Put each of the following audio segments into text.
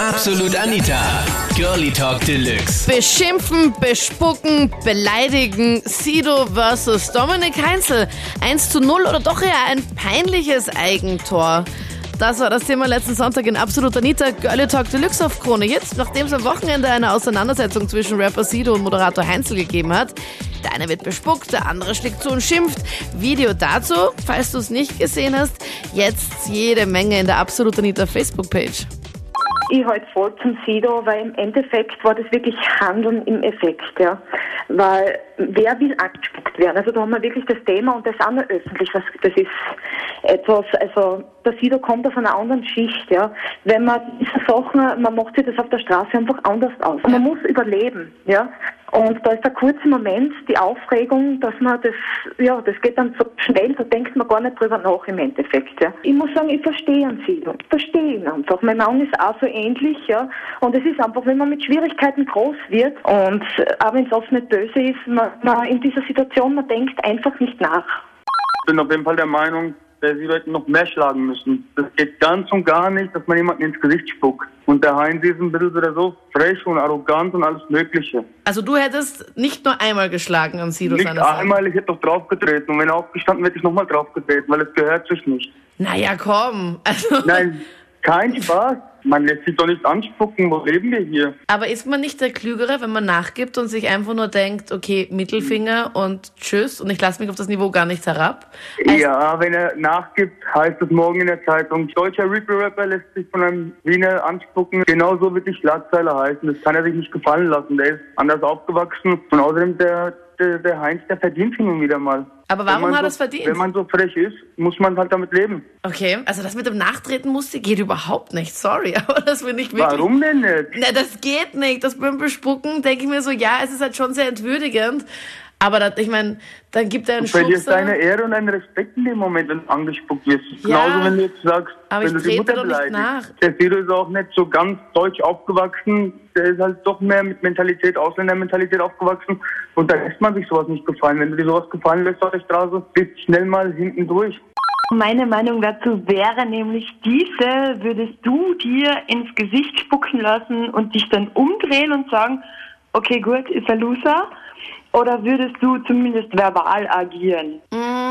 Absolut Anita. Girlie Talk Deluxe. Beschimpfen, bespucken, beleidigen. Sido versus Dominik Heinzel. 1 zu 0 oder doch eher ein peinliches Eigentor. Das war das Thema letzten Sonntag in Absolut Anita Girlie Talk Deluxe auf Krone. Jetzt, nachdem es am Wochenende eine Auseinandersetzung zwischen Rapper Sido und Moderator Heinzel gegeben hat. Der eine wird bespuckt, der andere schlägt zu und schimpft. Video dazu, falls du es nicht gesehen hast, jetzt jede Menge in der Absolut Anita Facebook-Page. Ich halte voll zum Sido, weil im Endeffekt war das wirklich Handeln im Effekt, ja. Weil wer will angespuckt werden? Also da haben wir wirklich das Thema und das auch noch öffentlich. Was, das ist etwas, also der Sido kommt auf einer anderen Schicht, ja. Wenn man diese Sachen, man macht sich das auf der Straße einfach anders aus. Man muss überleben, ja. Und da ist der kurze Moment, die Aufregung, dass man das, ja, das geht dann so schnell, da denkt man gar nicht drüber nach im Endeffekt. Ja. Ich muss sagen, ich verstehe ihn Sido. Ich verstehe ihn einfach. Mein Mann ist auch so ähnlich, ja. Und es ist einfach, wenn man mit Schwierigkeiten groß wird und auch wenn es oft nicht böse ist, man, man in dieser Situation, man denkt einfach nicht nach. Ich bin auf jeden Fall der Meinung, dass die Leute noch mehr schlagen müssen. Das geht ganz und gar nicht, dass man jemanden ins Gesicht spuckt. Und der Heinz ist ein bisschen wieder so frech und arrogant und alles Mögliche. Also du hättest nicht nur einmal geschlagen an Sido Nicht einmal, ich hätte doch draufgetreten. Und wenn er aufgestanden wäre, hätte ich nochmal draufgetreten, weil es gehört sich nicht. Naja, komm. Also, Nein, kein Spaß. Man lässt sich doch nicht anspucken. Wo leben wir hier? aber ist man nicht der Klügere, wenn man nachgibt und sich einfach nur denkt, okay, Mittelfinger und tschüss und ich lasse mich auf das Niveau gar nicht herab? Also, Ja, wenn er nachgibt, heißt es morgen in der Zeitung, deutscher Reaper-Rapper lässt sich von einem Wiener anspucken. Genauso wird die Schlagzeile heißen. Das kann er sich nicht gefallen lassen. Der ist anders aufgewachsen. Und außerdem, der, der, der Heinz, der verdient hin und wieder mal. Aber warum hat so, er es verdient? Wenn man so frech ist, muss man halt damit leben. Okay, also das mit dem Nachtreten musste geht überhaupt nicht, sorry, aber das finde ich wirklich... Warum denn nicht? Na, das geht nicht. Das beim Bespucken denke ich mir so, ja, es ist halt schon sehr entwürdigend. Aber das, ich meine, dann gibt er einen Du verlierst Schubser. deine Ehre und deinen Respekt in dem Moment, wenn du angespuckt wirst. Ja, Genauso, wenn du jetzt sagst, aber wenn ich du die Mutter beleidigst. nach. Der Sido ist auch nicht so ganz deutsch aufgewachsen. Der ist halt doch mehr mit Mentalität, Ausländermentalität aufgewachsen. Und da lässt man sich sowas nicht gefallen. Wenn du dir sowas gefallen lässt auf der Straße, bist schnell mal hinten durch. Meine Meinung dazu wäre nämlich diese, würdest du dir ins Gesicht spucken lassen und dich dann umdrehen und sagen, okay, gut, ist er Loser? Oder würdest du zumindest verbal agieren? Mm,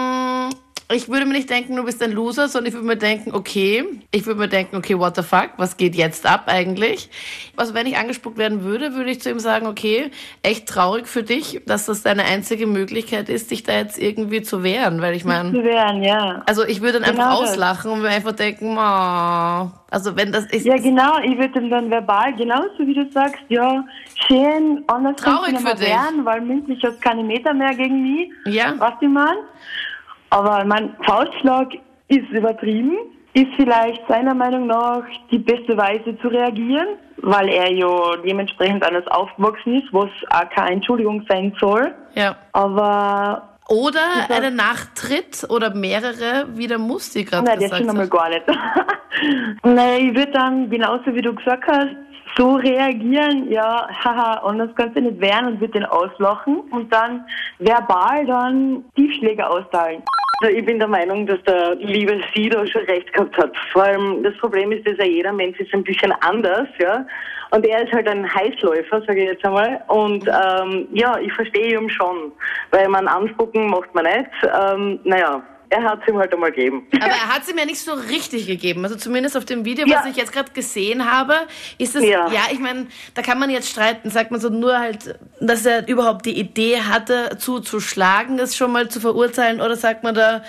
Ich würde mir nicht denken, du bist ein Loser, sondern ich würde mir denken, okay, ich würde mir denken, okay, what the fuck, was geht jetzt ab eigentlich? Also wenn ich angespuckt werden würde, würde ich zu ihm sagen, okay, echt traurig für dich, dass das deine einzige Möglichkeit ist, dich da jetzt irgendwie zu wehren, weil ich meine, Zu wehren, ja. also ich würde dann Genau einfach das. auslachen und mir einfach denken, oh, also wenn das ist, Ja, genau, ich würde ihm dann verbal, genauso wie du sagst, ja, schön, anders Traurig mehr für dich. wehren, weil mündlich hast keine Meter mehr gegen mich. Ja. Was ich mein? Aber mein Faustschlag ist übertrieben, ist vielleicht seiner Meinung nach die beste Weise zu reagieren, weil er ja dementsprechend anders aufgewachsen ist, was auch keine Entschuldigung sein soll. ja. Aber Oder einen Nachtritt oder mehrere, wie der Musti gerade Nein, das gesagt schon einmal hat. gar nicht. Nein, ich würde dann, genauso wie du gesagt hast, so reagieren, ja, haha, anders kannst du nicht wehren und würde den auslachen und dann verbal dann Tiefschläge austeilen. Ich bin der Meinung, dass der liebe Sido schon recht gehabt hat. Vor allem das Problem ist, dass ja jeder Mensch ist ein bisschen anders, ja. Und er ist halt ein Heißläufer, sage ich jetzt einmal. Und ähm, ja, ich verstehe ihn schon, weil man anspucken macht man nicht. Ähm, naja, er hat es ihm halt einmal gegeben. Aber er hat sie mir nicht so richtig gegeben. Also zumindest auf dem Video, Ja. was ich jetzt gerade gesehen habe, ist es, ja, Ja. ich meine, da kann man jetzt streiten, sagt man so nur halt, dass er überhaupt die Idee hatte, zuzuschlagen, das schon mal zu verurteilen, oder sagt man da,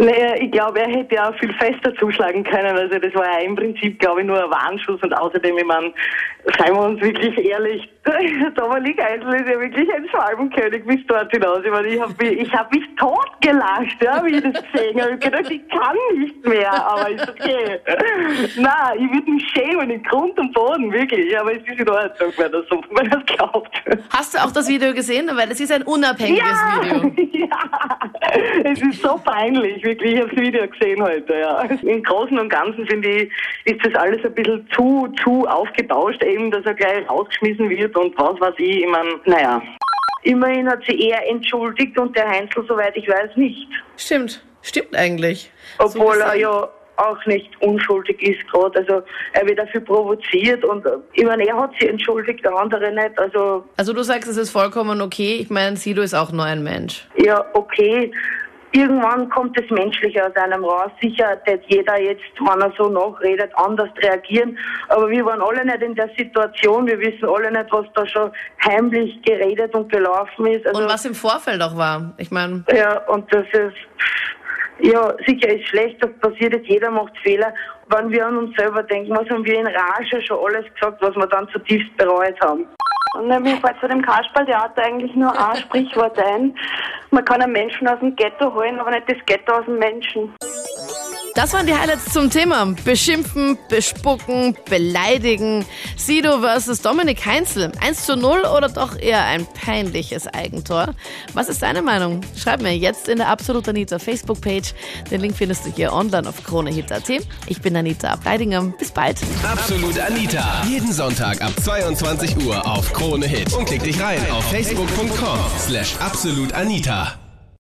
Naja, ich glaube, er hätte ja auch viel fester zuschlagen können. Also das war ja im Prinzip, glaube ich, nur ein Warnschuss. Und außerdem, ich meine, seien wir uns wirklich ehrlich, Dominik Eisel ist ja wirklich ein Schwalbenkönig bis dort hinaus. Ich meine, ich habe mich, ich hab mich totgelacht, ja, wie ich das gesehen habe. Ich hab gedacht, ich kann nicht mehr, aber ist okay. Nein, ich würde mich schämen in Grund und Boden, wirklich. Aber es ist in Ordnung, wenn er so, wenn es glaubt. hast du auch das Video gesehen? Weil es ist ein unabhängiges Video. ja, es ist so peinlich, wirklich. Ich habe das Video gesehen heute, ja. Im Großen und Ganzen finde ich, ist das alles ein bisschen zu, zu aufgebauscht, eben, dass er gleich rausgeschmissen wird und was weiß ich. Ich meine, naja. Immerhin hat sie eher entschuldigt und der Heinzel, soweit ich weiß, nicht. Stimmt, stimmt eigentlich. Obwohl So er gesehen. ja auch nicht unschuldig ist gerade. Also er wird dafür provoziert und ich meine, er hat sie entschuldigt, der andere nicht. Also, Also du sagst, es ist vollkommen okay. Ich meine, Sido ist auch nur ein Mensch. ja, okay. Irgendwann kommt das Menschliche aus einem raus. Sicher wird jeder jetzt, wenn er so nachredet, anders reagieren. Aber wir waren alle nicht in der Situation. Wir wissen alle nicht, was da schon heimlich geredet und gelaufen ist. Also, Und was im Vorfeld auch war. Ich meine, ja, und das ist, ja, sicher ist schlecht, das passiert jetzt, jeder macht Fehler. Wenn wir an uns selber denken, was haben wir in Rage schon alles gesagt, was wir dann zutiefst bereut haben. Und mir fällt zu dem Kasperltheater eigentlich nur ein Sprichwort ein. Man kann einen Menschen aus dem Ghetto holen, aber nicht das Ghetto aus dem Menschen. Das waren die Highlights zum Thema. Beschimpfen, bespucken, beleidigen. Sido versus Dominik Heinzel. 1 zu 0 oder doch eher ein peinliches Eigentor? Was ist deine Meinung? Schreib mir jetzt in der Absolut Anita Facebook-Page. Den Link findest du hier online auf kronehit.at. Ich bin Anita Ableidinger. Bis bald. Absolut Anita. Jeden Sonntag ab 22 Uhr auf Krone Hit. Und klick dich rein auf facebook.com slash absolutanita.